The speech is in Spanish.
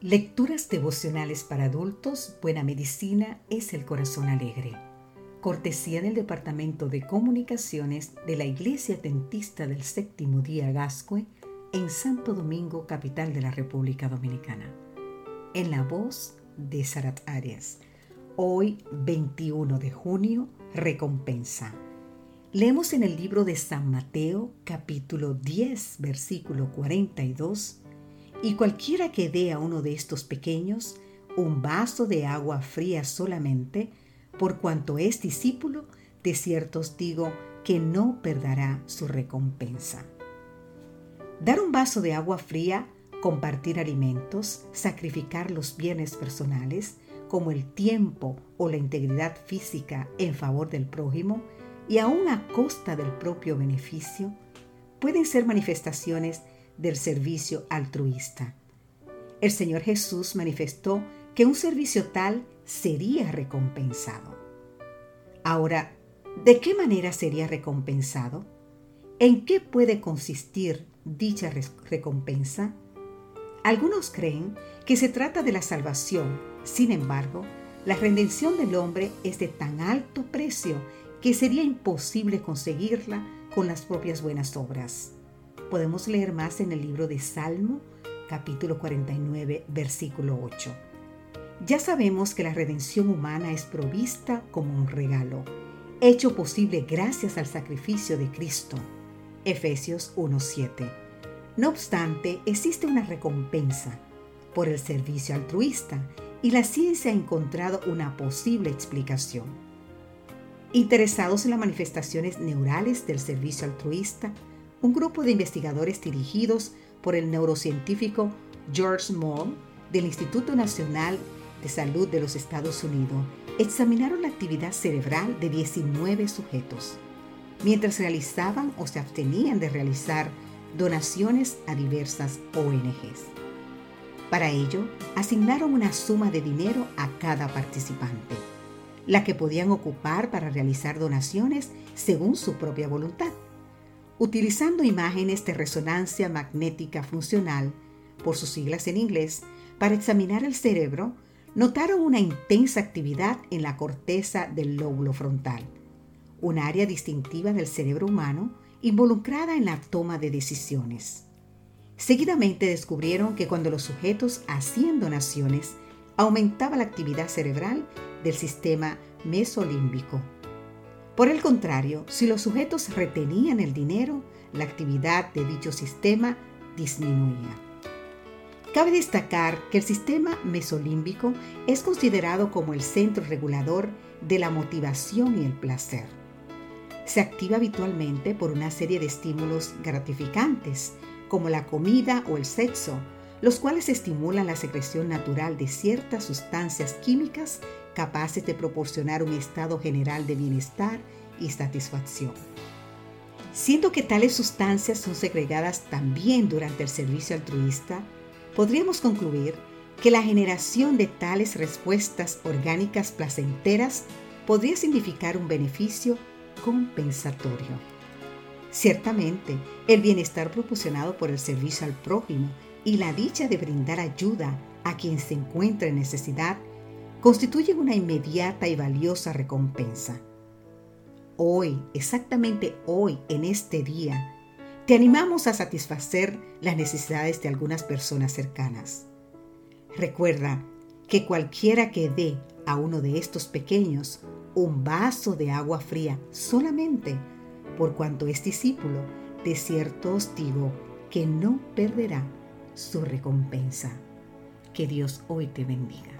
Lecturas devocionales para adultos, Buena Medicina es el Corazón Alegre. Cortesía del Departamento de Comunicaciones de la Iglesia Dentista del Séptimo Día Gascue en Santo Domingo, capital de la República Dominicana. En la voz de Sarat Arias. Hoy, 21 de junio, recompensa. Leemos en el libro de San Mateo, capítulo 10, versículo 42 y cualquiera que dé a uno de estos pequeños un vaso de agua fría solamente, por cuanto es discípulo, de cierto os digo que no perderá su recompensa. Dar un vaso de agua fría, compartir alimentos, sacrificar los bienes personales, como el tiempo o la integridad física en favor del prójimo, y aún a costa del propio beneficio, pueden ser manifestaciones del servicio altruista. El Señor Jesús manifestó que un servicio tal sería recompensado. Ahora, ¿de qué manera sería recompensado? ¿En qué puede consistir dicha recompensa? Algunos creen que se trata de la salvación, sin embargo, la redención del hombre es de tan alto precio que sería imposible conseguirla con las propias buenas obras. Podemos leer más en el libro de Salmo, capítulo 49, versículo 8. Ya sabemos que la redención humana es provista como un regalo, hecho posible gracias al sacrificio de Cristo. Efesios 1:7. No obstante, existe una recompensa por el servicio altruista y la ciencia ha encontrado una posible explicación. Interesados en las manifestaciones neurales del servicio altruista, un grupo de investigadores dirigidos por el neurocientífico George Moore del Instituto Nacional de Salud de los Estados Unidos examinaron la actividad cerebral de 19 sujetos, mientras realizaban o se abstenían de realizar donaciones a diversas ONGs. Para ello, asignaron una suma de dinero a cada participante, la que podían ocupar para realizar donaciones según su propia voluntad utilizando imágenes de resonancia magnética funcional, por sus siglas en inglés, para examinar el cerebro, notaron una intensa actividad en la corteza del lóbulo frontal, un área distintiva del cerebro humano involucrada en la toma de decisiones. Seguidamente descubrieron que cuando los sujetos hacían donaciones, aumentaba la actividad cerebral del sistema mesolímbico por el contrario, si los sujetos retenían el dinero, la actividad de dicho sistema disminuía. Cabe destacar que el sistema mesolímbico es considerado como el centro regulador de la motivación y el placer. Se activa habitualmente por una serie de estímulos gratificantes, como la comida o el sexo, los cuales estimulan la secreción natural de ciertas sustancias químicas capaces de proporcionar un estado general de bienestar y satisfacción. Siendo que tales sustancias son segregadas también durante el servicio altruista, podríamos concluir que la generación de tales respuestas orgánicas placenteras podría significar un beneficio compensatorio. Ciertamente, el bienestar proporcionado por el servicio al prójimo y la dicha de brindar ayuda a quien se encuentra en necesidad constituyen una inmediata y valiosa recompensa. Hoy, exactamente hoy, en este día, te animamos a satisfacer las necesidades de algunas personas cercanas. Recuerda que cualquiera que dé a uno de estos pequeños un vaso de agua fría solamente por cuanto es discípulo, de cierto os digo que no perderá su recompensa. Que Dios hoy te bendiga.